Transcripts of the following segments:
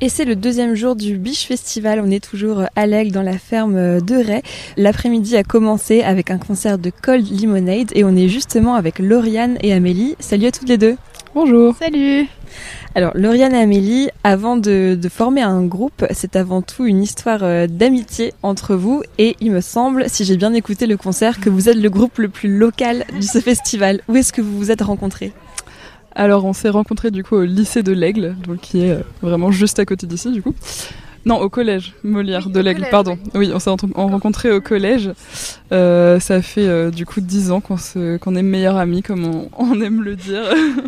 Et c'est le deuxième jour du Biche Festival. On est toujours à l'Aigle dans la ferme de Ray. L'après-midi a commencé avec un concert de Cold Lemonade et on est justement avec Lauriane et Amélie. Salut à toutes les deux. Bonjour. Salut. Alors, Lauriane et Amélie, avant de, de former un groupe, c'est avant tout une histoire euh, d'amitié entre vous et il me semble, si j'ai bien écouté le concert, que vous êtes le groupe le plus local de ce festival. Où est-ce que vous vous êtes rencontrés? Alors, on s'est rencontrés du coup au lycée de l'Aigle, donc qui est euh, vraiment juste à côté d'ici du coup. Non, au collège Molière Oui, de l'Aigle, pardon. oui. On s'est rencontrés au collège. Euh, ça fait euh, du coup 10 ans qu'on est meilleurs amis, comme on, on aime le dire.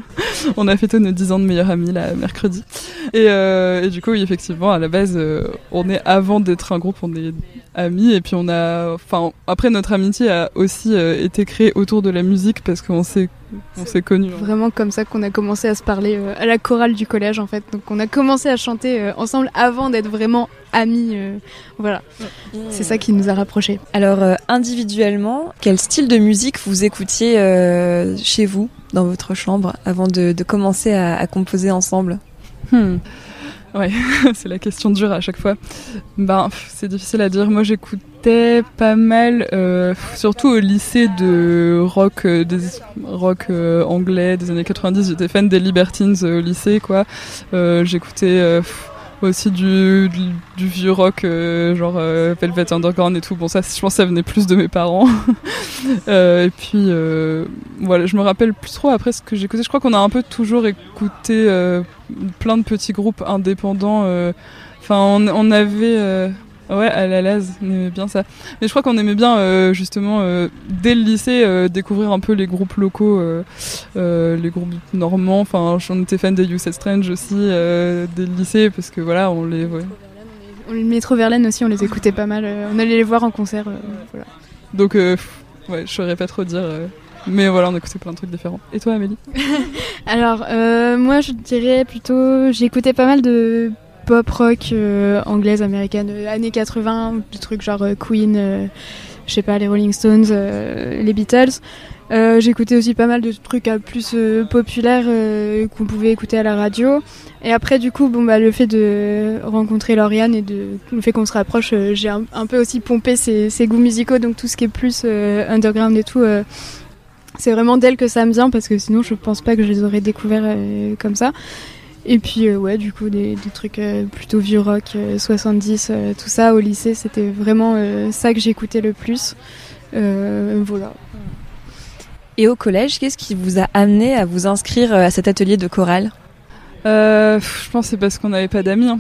on a fêté nos 10 ans de meilleurs amis là, mercredi. Et, euh, et du coup, oui, effectivement, à la base, on est avant d'être un groupe, on est amis. Et puis on a, enfin, après notre amitié a aussi été créée autour de la musique parce qu'on s'est, on s'est connus. Vraiment comme ça qu'on a commencé à se parler euh, à la chorale du collège en fait. Donc on a commencé à chanter euh, ensemble avant d'être vraiment amis. euh, voilà, c'est ça qui nous a rapprochés. Alors, euh, individuellement, quel style de musique vous écoutiez euh, chez vous, dans votre chambre, avant de, de commencer à, à composer ensemble? Hmm. Ouais, c'est la question dure à chaque fois. Ben, c'est difficile à dire. Moi, j'écoutais pas mal, euh, surtout au lycée de rock, euh, des rock euh, anglais des années 90. J'étais fan des Libertines au lycée, quoi. J'écoutais aussi du, du, du vieux rock, euh, genre euh, Velvet Underground et tout. Bon, ça, je pense, ça venait plus de mes parents. Euh, et puis, euh, voilà, je me rappelle plus trop après ce que j'écoutais. Je crois qu'on a un peu toujours écouté euh, plein de petits groupes indépendants. Enfin, on, on avait. Ouais, à la Laz, on aimait bien ça. Mais je crois qu'on aimait bien, euh, justement, euh, dès le lycée, euh, découvrir un peu les groupes locaux, euh, euh, les groupes normands. Enfin, on était fan des You Said Strange aussi, euh, dès le lycée, parce que voilà, on les. Ouais. On les Métro Verlaine aussi, on les écoutait pas mal. on allait les voir en concert. euh, voilà. Donc, euh, ouais, je saurais pas trop dire. euh, mais voilà, on écoutait plein de trucs différents. Et toi, Amélie? Alors euh, moi je dirais plutôt, j'écoutais pas mal de pop rock euh, anglaise, américaine, euh, années 80, des trucs genre euh, Queen, euh, je sais pas, les Rolling Stones, les Beatles. J'écoutais aussi pas mal de trucs plus populaires qu'on pouvait écouter à la radio. Et après, du coup, bon, bah, le fait de rencontrer Lauriane et de, le fait qu'on se rapproche, j'ai un, peu aussi pompé ses, ses goûts musicaux, donc tout ce qui est plus underground et tout. c'est vraiment d'elle que ça me vient parce que sinon je pense pas que je les aurais découverts comme ça. Et puis euh, ouais, du coup des, des trucs euh, plutôt vieux rock, euh, 70, euh, tout ça au lycée, c'était vraiment euh, ça que j'écoutais le plus. Euh, voilà. Et au collège, qu'est-ce qui vous a amené à vous inscrire à cet atelier de chorale? Euh, je pense que c'est parce qu'on n'avait pas d'amis. hein.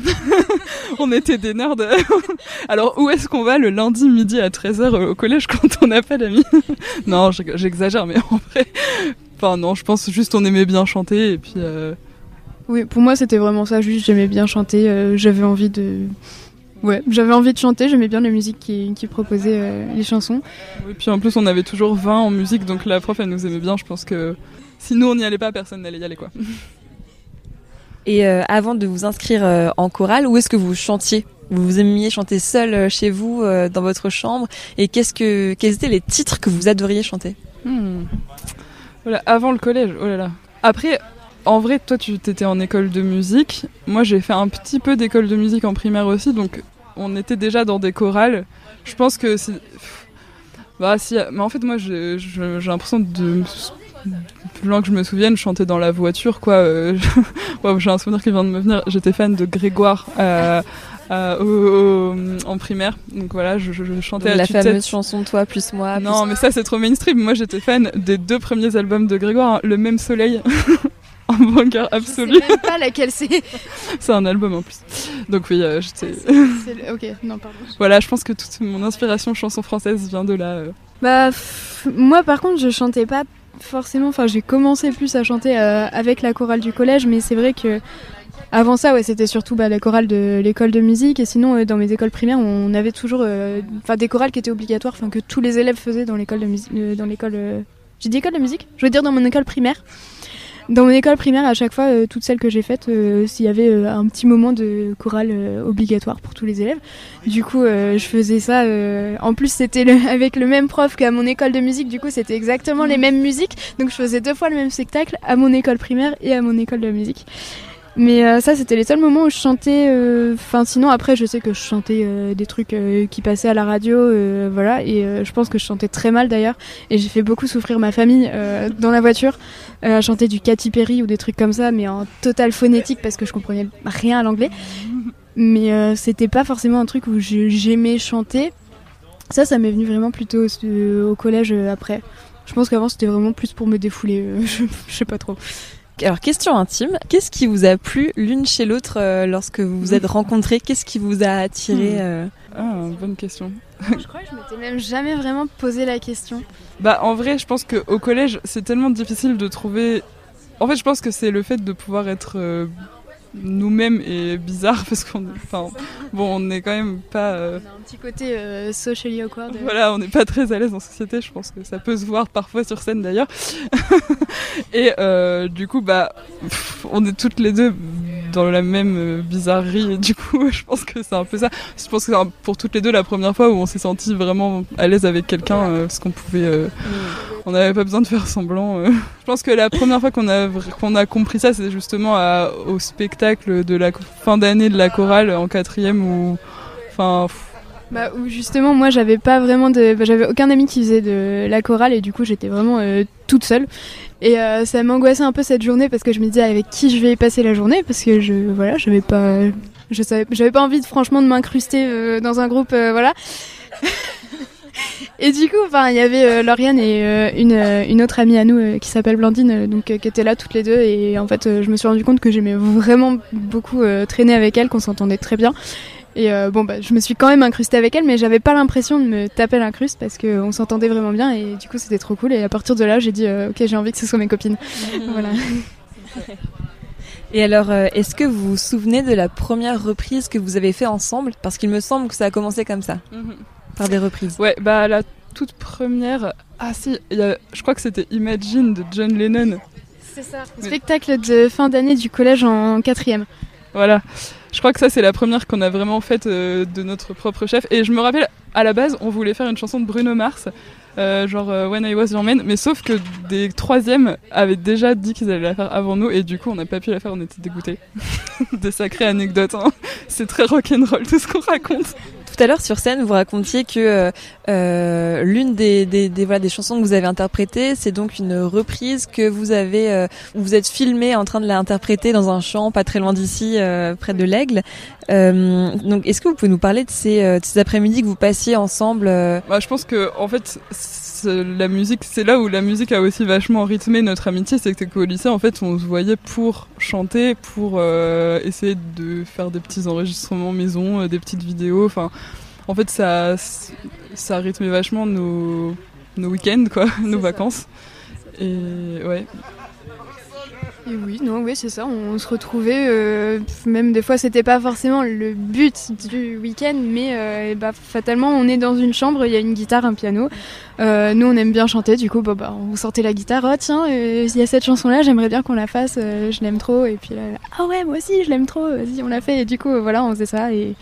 on était des nerds. Alors où est-ce qu'on va le lundi midi à 13h au collège quand on n'a pas d'amis? Non, j'ex- j'exagère, mais en vrai... Enfin non, je pense juste on aimait bien chanter et puis... Oui, pour moi c'était vraiment ça, juste j'aimais bien chanter, euh, j'avais envie de... Ouais, j'avais envie de chanter, j'aimais bien la musique qui, qui proposait euh, les chansons. Et puis en plus on avait toujours 20 en musique, donc la prof elle nous aimait bien, je pense que... Si nous on n'y allait pas, personne n'allait y aller quoi. Et euh, avant de vous inscrire euh, en chorale, où est-ce que vous chantiez? Vous aimiez chanter seul euh, chez vous, euh, dans votre chambre? Et qu'est-ce que, quels étaient les titres que vous adoriez chanter? Hmm. Voilà, avant le collège, oh là là. Après, en vrai, toi, tu étais en école de musique. Moi, j'ai fait un petit peu d'école de musique en primaire aussi, donc on était déjà dans des chorales. Je pense que c'est. Bah, si. Mais en fait, moi, j'ai l'impression de. Plus loin que je me souvienne, je chantais dans la voiture, quoi. Euh, j'ai un souvenir qui vient de me venir. J'étais fan de Grégoire euh, euh, au- au- en primaire. Donc voilà, je, je- je chantais à La fameuse chanson Toi plus moi. Non, mais ça c'est trop mainstream. Moi j'étais fan des deux premiers albums de Grégoire, hein. Le même soleil. en banger absolu. Je sais même pas laquelle c'est. C'est un album en plus. Donc oui, euh, j'étais. Le- Ok, non, pardon. Voilà, je pense que toute mon inspiration chanson française vient de là. euh. Bah, pff, moi par contre, je chantais pas forcément. Enfin, j'ai commencé plus à chanter euh, avec la chorale du collège, mais c'est vrai que avant ça, ouais, c'était surtout bah, la chorale de l'école de musique. Et sinon, euh, dans mes écoles primaires, on avait toujours, euh, enfin, des chorales qui étaient obligatoires, enfin, que tous les élèves faisaient dans l'école de musique, euh, dans l'école. euh, J'ai dit école de musique? Je veux dire dans mon école primaire. Dans mon école primaire, à chaque fois, euh, toutes celles que j'ai faites, euh, s'il y avait euh, un petit moment de chorale obligatoire pour tous les élèves. Du coup, je faisais ça. En plus, c'était avec le même prof qu'à mon école de musique. Du coup, c'était exactement les mêmes musiques. Donc, je faisais deux fois le même spectacle à mon école primaire et à mon école de musique. Mais euh, ça, c'était les seuls moments où je chantais. euh, Enfin, sinon, après, je sais que je chantais euh, des trucs qui passaient à la radio, voilà. Et je pense que je chantais très mal d'ailleurs. Et j'ai fait beaucoup souffrir ma famille dans la voiture à chanter du Katy Perry ou des trucs comme ça, mais en total phonétique parce que je comprenais rien à l'anglais. Mais c'était pas forcément un truc où j'aimais chanter. Ça, ça m'est venu vraiment plutôt au collège après. Je pense qu'avant, c'était vraiment plus pour me défouler. je sais pas trop. Alors, question intime, qu'est-ce qui vous a plu l'une chez l'autre euh, lorsque vous vous êtes rencontrés? Qu'est-ce qui vous a attiré euh? Ah, bonne question. Je crois que je m'étais même jamais vraiment posé la question. Bah en vrai, je pense qu'au collège, c'est tellement difficile de trouver. En fait, je pense que c'est le fait de pouvoir être euh, nous-mêmes et bizarre parce qu'on, enfin, bon, on n'est quand même pas. euh, On a un petit côté euh, socially awkward. Voilà, on n'est pas très à l'aise en société, je pense que ça peut se voir parfois sur scène d'ailleurs. et euh, du coup, bah, on est toutes les deux dans la même euh, bizarrerie, et du coup, je pense que c'est un peu ça. Je pense que c'est pour toutes les deux la première fois où on s'est senti vraiment à l'aise avec quelqu'un, euh, parce qu'on pouvait. euh, on n'avait pas besoin de faire semblant. euh. Je pense que la première fois qu'on a, qu'on a compris ça, c'est justement à- au spectacle de la fin d'année de la chorale en quatrième où. Enfin, Bah, où justement, moi, j'avais pas vraiment de. bah, j'avais aucun ami qui faisait de la chorale et du coup, j'étais vraiment euh, toute seule. Et euh, ça m'angoissait un peu cette journée parce que je me disais avec qui je vais passer la journée? Parce que je. Voilà, j'avais pas. Je savais, j'avais pas envie de, franchement de m'incruster euh, dans un groupe, euh, voilà. et du coup, enfin, il y avait euh, Lauriane et une, une autre amie à nous qui s'appelle Blandine, donc qui étaient là toutes les deux. Et en fait, je me suis rendu compte que j'aimais vraiment beaucoup traîner avec elle, qu'on s'entendait très bien. Et euh, bon, bah, je me suis quand même incrustée avec elle, mais j'avais pas l'impression de me taper l'incruste parce qu'on s'entendait vraiment bien et du coup c'était trop cool. Et à partir de là, j'ai dit euh, ok, j'ai envie que ce soit mes copines. voilà. Et alors, euh, est-ce que vous vous souvenez de la première reprise que vous avez fait ensemble? Parce qu'il me semble que ça a commencé comme ça, par des reprises. Ouais, bah la toute première. Ah si, il y a- je crois que c'était Imagine de John Lennon. C'est ça. Mais- Spectacle de fin d'année du collège en quatrième. Voilà. Je crois que ça, c'est la première qu'on a vraiment faite euh, de notre propre chef. Et je me rappelle, à la base, on voulait faire une chanson de Bruno Mars, euh, genre euh, When I Was Your Man, mais sauf que des troisièmes avaient déjà dit qu'ils allaient la faire avant nous, et du coup, on n'a pas pu la faire, on était dégoûtés. des sacrées anecdotes, hein. C'est très rock'n'roll tout ce qu'on raconte. Tout à l'heure sur scène, vous racontiez que euh, euh, l'une des, voilà, des chansons que vous avez interprétées, c'est donc une reprise que vous avez, euh, vous êtes filmé en train de l'interpréter dans un champ pas très loin d'ici, euh, près de l'Aigle. Euh, donc, est-ce que vous pouvez nous parler de ces, euh, de ces après-midi que vous passiez ensemble euh, Bah, je pense que en fait, c'est- la musique, c'est là où la musique a aussi vachement rythmé notre amitié, c'est que qu'au lycée, en fait, on se voyait pour chanter, pour euh, essayer de faire des petits enregistrements maison, euh, des petites vidéos. Enfin, en fait, ça, ça a rythmé vachement nos, nos week-ends, quoi, nos vacances. Et ouais. Oui, non, oui, c'est ça. On se retrouvait, euh, même des fois, c'était pas forcément le but du week-end, mais euh, bah, fatalement, on est dans une chambre, il y a une guitare, un piano. Euh, nous, on aime bien chanter, du coup, bah, on sortait la guitare. Oh tiens, il y a cette chanson-là, j'aimerais bien qu'on la fasse. je l'aime trop. Et puis là, ah ouais, moi aussi, je l'aime trop. Vas-y, on l'a fait. Et du coup, voilà, on faisait ça. Et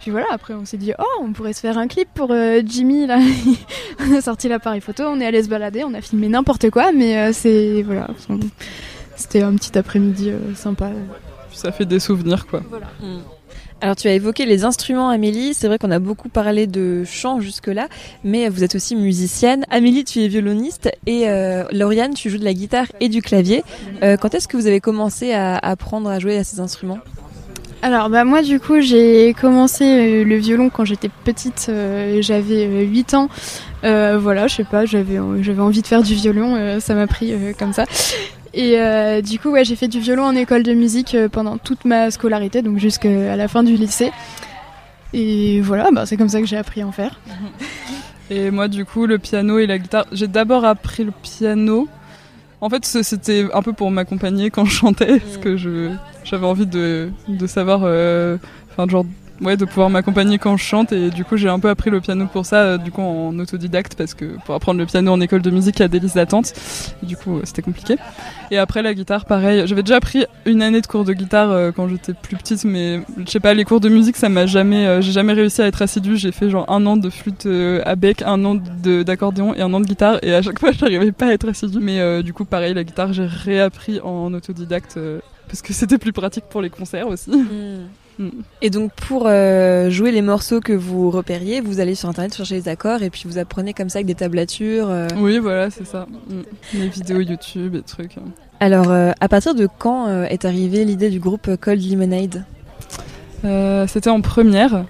puis voilà, après, on s'est dit, oh, on pourrait se faire un clip pour Jimmy. Là, on a sorti l'appareil photo, on est allé se balader, on a filmé n'importe quoi, mais c'est voilà. C'était un petit après-midi euh, sympa. Ça fait des souvenirs, quoi. Alors tu as évoqué les instruments Amélie, c'est vrai qu'on a beaucoup parlé de chant jusque-là, mais vous êtes aussi musicienne. Amélie, tu es violoniste et euh, Lauriane, tu joues de la guitare et du clavier. Euh, quand est-ce que vous avez commencé à apprendre à jouer à ces instruments? Alors bah moi du coup j'ai commencé le violon quand j'étais petite, euh, j'avais euh, 8 ans. Euh, voilà, je sais pas, j'avais j'avais envie de faire du violon, euh, ça m'a pris euh, comme ça. Et euh, du coup ouais, j'ai fait du violon en école de musique euh, pendant toute ma scolarité, donc jusqu'à la fin du lycée. Et voilà, bah, c'est comme ça que j'ai appris à en faire. Et moi, du coup, le piano et la guitare. J'ai d'abord appris le piano. En fait, c'était un peu pour m'accompagner quand je chantais, parce que je j'avais envie de, de savoir, euh, enfin, genre, ouais, de pouvoir m'accompagner quand je chante. Et du coup, j'ai un peu appris le piano pour ça, euh, du coup, en autodidacte, parce que pour apprendre le piano en école de musique, il y a des listes d'attente. Du coup, euh, c'était compliqué. Et après, la guitare, pareil. J'avais déjà appris une année de cours de guitare euh, quand j'étais plus petite, mais je sais pas, les cours de musique, ça m'a jamais, j'ai jamais réussi à être assidue. J'ai fait genre un an de flûte à bec, un an d'accordéon et un an de guitare, et à chaque fois, j'arrivais pas à être assidue. Mais du coup, pareil, la guitare, j'ai réappris en autodidacte. parce que c'était plus pratique pour les concerts aussi. Hmm. Et donc pour euh, jouer les morceaux que vous repériez, vous allez sur internet chercher les accords et puis vous apprenez comme ça avec des tablatures. Euh. Oui, voilà, c'est ça. Les vidéos YouTube et trucs. Alors, à partir de quand est arrivée l'idée du groupe Cold Lemonade? C'était en première.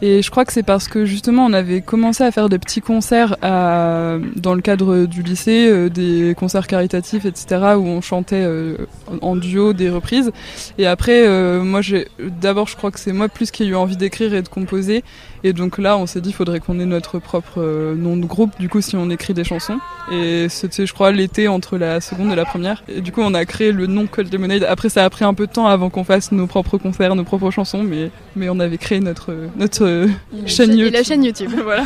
Et je crois que c'est parce que justement on avait commencé à faire des petits concerts à, dans le cadre du lycée, euh, des concerts caritatifs, etc., où on chantait euh, en duo des reprises. Et après, euh, moi, j'ai d'abord, je crois que c'est moi plus qui ai eu envie d'écrire et de composer. Et donc là, on s'est dit, il faudrait qu'on ait notre propre nom de groupe. Du coup, si on écrit des chansons. Et c'était, je crois, l'été entre la seconde et la première. Et du coup, on a créé le nom Cold Lemonade. Après, ça a pris un peu de temps avant qu'on fasse nos propres concerts, nos propres chansons, mais mais on avait créé notre notre chaîne YouTube. la chaîne YouTube. voilà.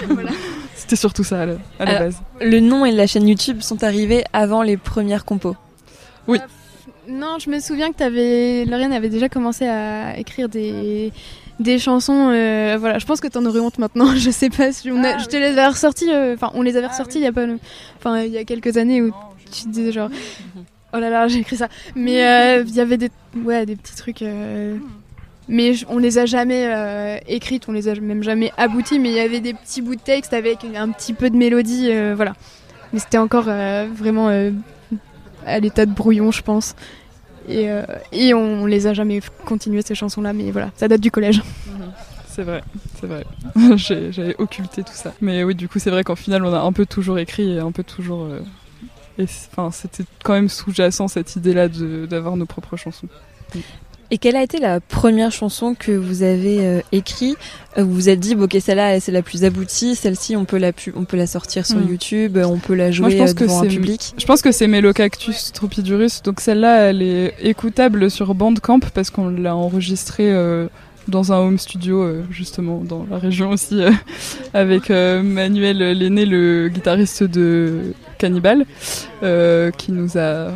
C'était surtout ça à la, base. Le nom et la chaîne YouTube sont arrivés avant les premières compos. Oui. non, je me souviens que avais, Lauriane avait déjà commencé à écrire des, des chansons. Euh, voilà, je pense que t'en aurais honte maintenant. je sais pas si on a, ah je te les avais ressorties. Euh, enfin, on les avait ah ressorties il y a pas, enfin, il y a quelques années où tu disais genre, oh là là, j'ai écrit ça. Mais euh, il y avait des, ouais, des petits trucs mais on les a jamais euh, écrites, on les a même jamais abouties, mais il y avait des petits bouts de texte avec un petit peu de mélodie, euh, voilà. Mais c'était encore euh, vraiment à l'état de brouillon, je pense. Et, et on, les a jamais continuées ces chansons-là, mais voilà, ça date du collège. C'est vrai, c'est vrai. J'avais occulté tout ça. Mais oui, du coup, c'est vrai qu'en final, on a un peu toujours écrit et un peu toujours. enfin, c'était quand même sous-jacent cette idée-là d'avoir nos propres chansons. Et quelle a été la première chanson que vous avez euh, écrite? Euh, Vous vous êtes dit, ok, celle-là, c'est la plus aboutie. Celle-ci, on peut la, on peut la sortir sur hmm. YouTube, on peut la jouer Moi, je pense euh, devant un public. Je pense que c'est Melocactus Tropidurus. Donc celle-là, elle est écoutable sur Bandcamp parce qu'on l'a enregistrée dans un home studio justement dans la région aussi avec Manuel Lenné le guitariste de Cannibal qui nous a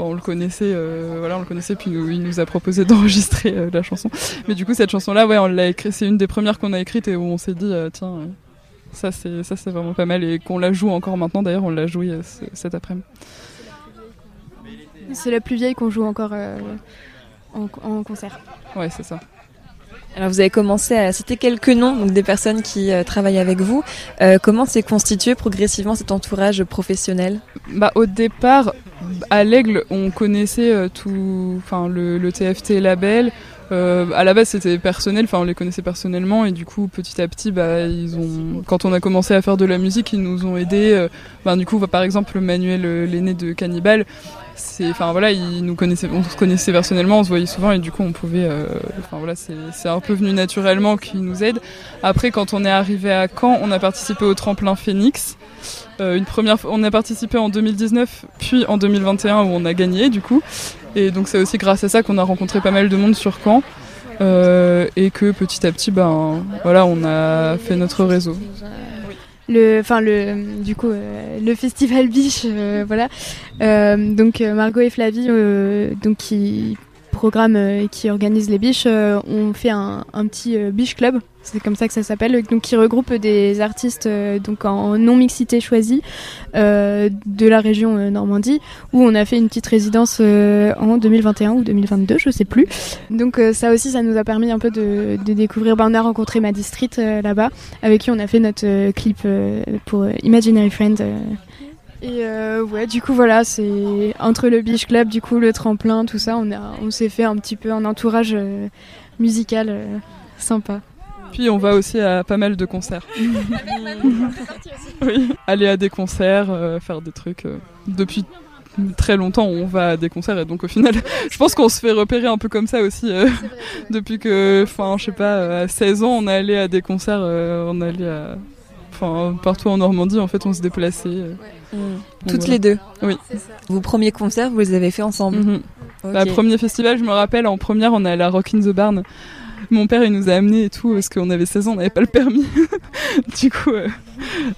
on le connaissait, euh, voilà, on le connaissait, puis il nous a proposé d'enregistrer euh, la chanson. Mais du coup, cette chanson-là, ouais, on l'a écrit, c'est une des premières qu'on a écrites et où on s'est dit, euh, tiens, ça c'est ça c'est vraiment pas mal et qu'on la joue encore maintenant. D'ailleurs, on l'a joué cet après-midi. C'est la plus vieille qu'on joue encore en, en, concert. Ouais, c'est ça. Alors vous avez commencé à citer quelques noms donc des personnes qui travaillent avec vous. comment s'est constitué progressivement cet entourage professionnel? Bah au départ, à l'Aigle, on connaissait euh, tout, enfin le, TFT label. Euh, à la base, c'était personnel, enfin on les connaissait personnellement et du coup, petit à petit, bah ils ont, quand on a commencé à faire de la musique, ils nous ont aidés. Euh, bah, du coup, par exemple, Manuel, l'aîné de Cannibal, enfin voilà, il nous on se connaissait personnellement, on se voyait souvent et du coup, on pouvait, enfin voilà, c'est un peu venu naturellement qu'il nous aide. Après, quand on est arrivé à Caen, on a participé au tremplin Phoenix. Euh, une première, on a participé en 2019, puis en 2021 où on a gagné du coup. Et donc c'est aussi grâce à ça qu'on a rencontré pas mal de monde sur Caen. Euh, et que petit à petit, ben voilà, on a fait notre réseau. Le, enfin le, du coup, euh, le festival Biche, voilà. donc Margot et Flavie, donc qui programme et qui organise les biches, ont fait un, petit biche club c'est comme ça que ça s'appelle, donc qui regroupe des artistes euh, donc en non mixité choisie euh, de la région euh, Normandie, où on a fait une petite résidence en 2021 ou 2022, je sais plus. Donc ça aussi, ça nous a permis un peu de, découvrir. Ben, on a rencontré Maddy Street là-bas, avec qui on a fait notre clip pour Imaginary Friend. Et ouais, du coup voilà, c'est entre le Beach Club, du coup le tremplin, tout ça, on a, on s'est fait un petit peu un entourage musical sympa. Puis on va aussi à pas mal de concerts. oui, aller à des concerts, euh, faire des trucs. Euh, depuis très longtemps, on va à des concerts et donc au final, je pense qu'on se fait repérer un peu comme ça aussi. Euh, depuis que, enfin, je sais pas, à 16 ans, on est allé à des concerts, on allait à. Enfin, partout en Normandie, en fait, on se déplaçait. Toutes les deux Oui. Vos premiers concerts, vous les avez fait ensemble mm Premier festival, je me rappelle, en première, on est allé à Rock in the Barn. Mon père, il nous a amenés et tout, parce qu'on avait 16 ans, on n'avait pas le permis. du coup, euh,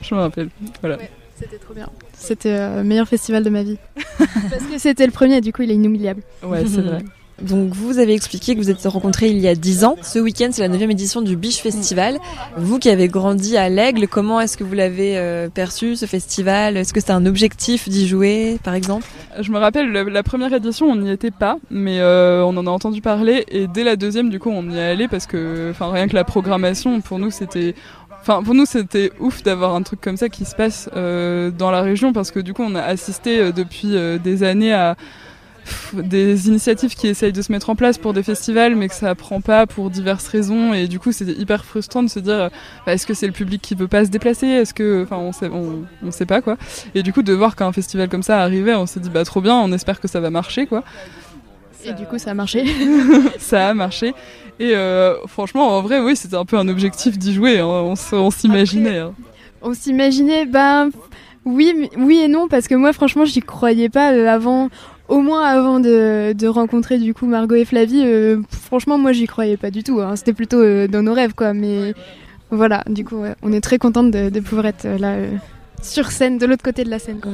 je me rappelle. Voilà. c'était trop bien. C'était le euh, meilleur festival de ma vie. parce que c'était le premier, du coup, il est inoubliable. Ouais, c'est vrai. Donc vous avez expliqué que vous êtes rencontrés il y a 10 ans. Ce week-end, c'est la 9 édition du Biche Festival. Vous qui avez grandi à l'Aigle, comment est-ce que vous l'avez euh, perçu ce festival? Est-ce que c'était un objectif d'y jouer, par exemple? Je me rappelle, la première édition, on n'y était pas, mais euh, on en a entendu parler. Et dès la deuxième, du coup, on y est allé parce que, rien que la programmation, pour nous, c'était Enfin, pour nous, c'était ouf d'avoir un truc comme ça qui se passe euh, dans la région parce que du coup, on a assisté depuis des années à des initiatives qui essayent de se mettre en place pour des festivals mais que ça prend pas pour diverses raisons et du coup c'était hyper frustrant de se dire bah, est-ce que c'est le public qui veut pas se déplacer? Est-ce que enfin on sait on, on, sait pas quoi et du coup de voir qu'un festival comme ça arrivait on s'est dit bah trop bien on espère que ça va marcher quoi et du coup ça a marché ça a marché et euh, franchement, en vrai, oui, c'était un peu un objectif d'y jouer. Hein. On, s'imaginait. Hein. On s'imaginait, ben oui, oui et non, parce que moi, franchement, j'y croyais pas euh, avant. Au moins avant de, de, rencontrer du coup Margot et Flavie, euh, franchement moi j'y croyais pas du tout. Hein. C'était plutôt dans nos rêves quoi. Mais voilà, du coup on est très contente de, de pouvoir être là sur scène, de l'autre côté de la scène. Quoi.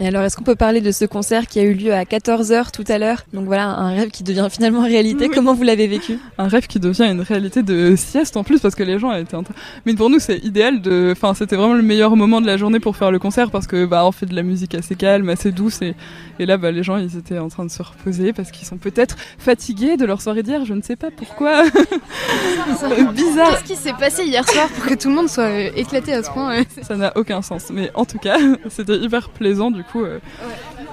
Et alors, est-ce qu'on peut parler de ce concert qui a eu lieu à 14h tout à l'heure? Donc voilà, un rêve qui devient finalement réalité. Comment vous l'avez vécu? Un rêve qui devient une réalité de sieste en plus parce que les gens étaient en train... Mais pour nous, c'est idéal de... Enfin, c'était vraiment le meilleur moment de la journée pour faire le concert parce que bah, on fait de la musique assez calme, assez douce et, et là, bah, les gens, ils étaient en train de se reposer parce qu'ils sont peut-être fatigués de leur soirée d'hier. Je ne sais pas pourquoi. Bizarre. Qu'est-ce qui s'est passé hier soir pour que tout le monde soit euh, éclaté à ce point Ça n'a aucun sens. Mais en tout cas, c'était hyper plaisant du coup, euh,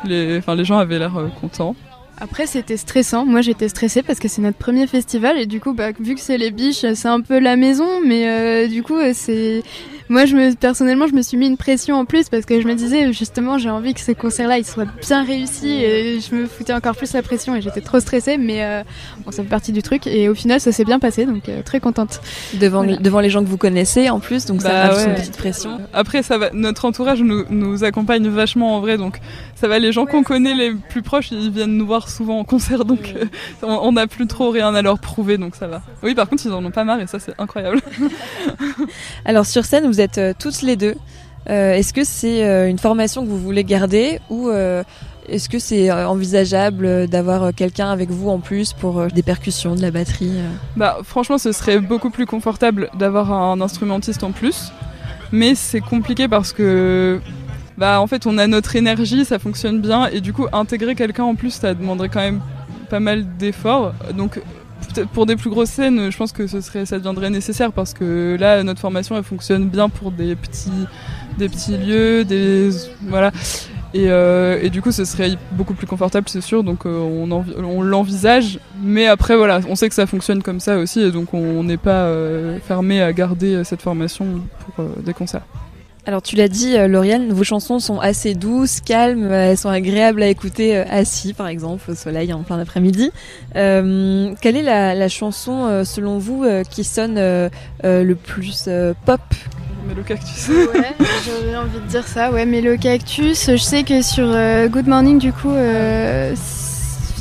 les, gens avaient l'air euh, contents. Après, c'était stressant. Moi, j'étais stressée parce que c'est notre premier festival et du coup, bah, vu que c'est les biches, c'est un peu la maison, mais euh, du coup, c'est moi, je me, personnellement, je me suis mis une pression en plus parce que je me disais justement, j'ai envie que ce concert-là, il soit bien réussi et je me foutais encore plus la pression et j'étais trop stressée, mais euh, bon, ça fait partie du truc et au final, ça s'est bien passé, donc euh, très contente. Devant, devant les gens que vous connaissez en plus, donc ça bah rajoute une petite pression. Après, ça va, notre entourage nous, nous accompagne vachement en vrai, donc ça va, les gens qu'on connaît les plus proches, ils viennent nous voir souvent en concert, donc euh, on n'a plus trop rien à leur prouver, donc ça va. Oui, par contre, ils en ont pas marre et ça, c'est incroyable. Alors sur scène, vous êtes euh, toutes les deux. Euh, est-ce que c'est une formation que vous voulez garder ou est-ce que c'est envisageable d'avoir quelqu'un avec vous en plus pour des percussions, de la batterie Bah franchement, ce serait beaucoup plus confortable d'avoir un instrumentiste en plus, mais c'est compliqué parce que bah en fait on a notre énergie, ça fonctionne bien et du coup intégrer quelqu'un en plus ça demanderait quand même pas mal d'efforts. Donc pour des plus grosses scènes, je pense que ça deviendrait nécessaire parce que là, notre formation, elle fonctionne bien pour des petits, lieux, des voilà. Et, euh, et du coup, ce serait beaucoup plus confortable, c'est sûr. Donc, euh, on, on l'envisage. Mais après, voilà, on sait que ça fonctionne comme ça aussi, et donc on n'est pas euh, fermé à garder cette formation pour des concerts. Alors tu l'as dit, euh, Lauriane, vos chansons sont assez douces, calmes, elles sont agréables à écouter euh, assis, par exemple, au soleil en plein après-midi. Euh, quelle est la, chanson, selon vous, qui sonne le plus pop? Mélo Cactus. ouais, j'aurais envie de dire ça, ouais, Mélo Cactus. Je sais que sur Good Morning, du coup,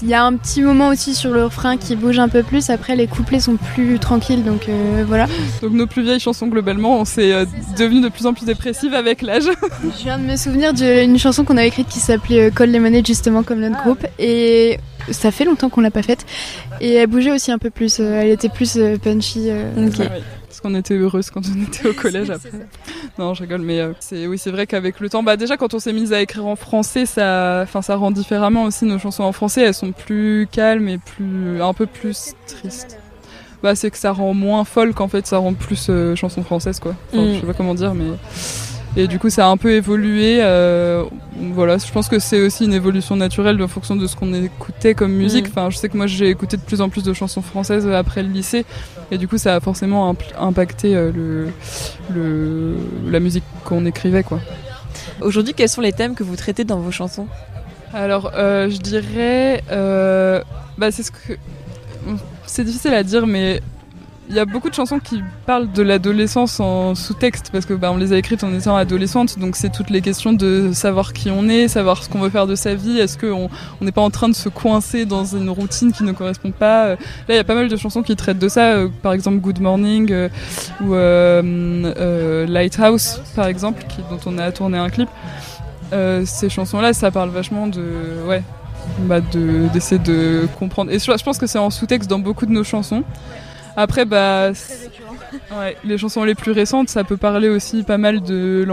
il y a un petit moment aussi sur le refrain qui bouge un peu plus. Après, les couplets sont plus tranquilles, donc euh, voilà. Donc nos plus vieilles chansons, globalement, on s'est euh, devenues de plus en plus dépressives avec l'âge. Je viens de me souvenir d'une chanson qu'on avait écrite qui s'appelait euh, Call Lemonade, justement, comme notre ah. groupe. Et ça fait longtemps qu'on l'a pas faite. Et elle bougeait aussi un peu plus. Elle était plus punchy. Parce qu'on était heureuse quand on était au collège après. Non, je rigole, mais c'est oui, c'est vrai qu'avec le temps, bah déjà quand on s'est mise à écrire en français, ça, enfin ça rend différemment aussi nos chansons en français. Elles sont plus calmes et plus, un peu plus tristes. Bah c'est que ça rend moins folle qu'en fait ça rend plus chanson française quoi. Enfin, mm. Je sais pas comment dire, mais et du coup, ça a un peu évolué. Euh, voilà, je pense que c'est aussi une évolution naturelle en fonction de ce qu'on écoutait comme musique. Mm. Enfin, je sais que moi, j'ai écouté de plus en plus de chansons françaises après le lycée, et du coup, ça a forcément impacté euh, le, le, la musique qu'on écrivait, quoi. Aujourd'hui, quels sont les thèmes que vous traitez dans vos chansons? Alors, euh, je dirais, euh, bah, c'est ce que c'est difficile à dire, mais il y a beaucoup de chansons qui parlent de l'adolescence en sous-texte parce que bah, on les a écrites en étant adolescente, donc c'est toutes les questions de savoir qui on est, savoir ce qu'on veut faire de sa vie. Est-ce qu'on n'est pas en train de se coincer dans une routine qui ne correspond pas Là, il y a pas mal de chansons qui traitent de ça, euh, par exemple Good Morning euh, ou euh, Lighthouse, par exemple, dont on a tourné un clip. ces chansons-là, ça parle vachement de ouais bah, d'essayer de, comprendre. Et je pense que c'est en sous-texte dans beaucoup de nos chansons. Après, bah, ouais, les chansons les plus récentes, ça peut parler aussi pas mal de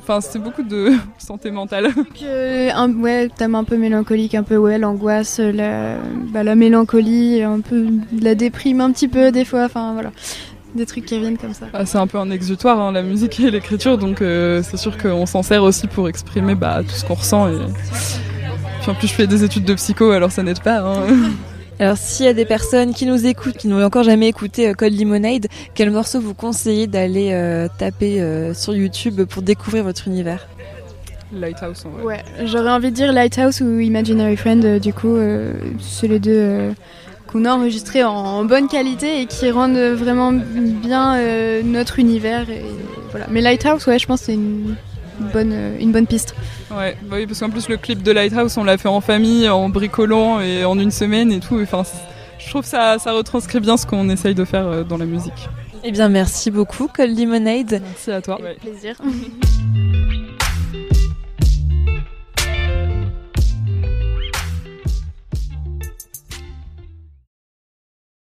Enfin, c'est beaucoup de santé mentale. Euh, un, ouais, thème un peu mélancolique, un peu ouais, l'angoisse, la, bah, la mélancolie, un peu la déprime un petit peu des fois. Enfin voilà, des trucs qui viennent comme ça. Ah, c'est un peu un exutoire, hein, la musique et l'écriture, donc euh, c'est sûr qu'on s'en sert aussi pour exprimer bah, tout ce qu'on ressent. Et... Puis en plus, je fais des études de psycho, alors ça n'aide pas. Hein. Alors s'il y a des personnes qui nous écoutent, qui n'ont encore jamais écouté euh, Cold Lemonade, quel morceau vous conseillez d'aller euh, taper euh, sur YouTube pour découvrir votre univers? Lighthouse en vrai. Ouais, j'aurais envie de dire Lighthouse ou Imaginary Friend, du coup, c'est les deux qu'on a enregistrés en, bonne qualité et qui rendent vraiment bien notre univers. Et, voilà. Mais Lighthouse, ouais, je pense que c'est une bonne, une bonne piste. Ouais, bah oui, parce qu'en plus le clip de Lighthouse, on l'a fait en famille, en bricolant et en une semaine et tout. Enfin, je trouve ça, ça retranscrit bien ce qu'on essaye de faire euh, dans la musique. Eh bien, merci beaucoup, Cold Lemonade. Merci à toi. Avec plaisir.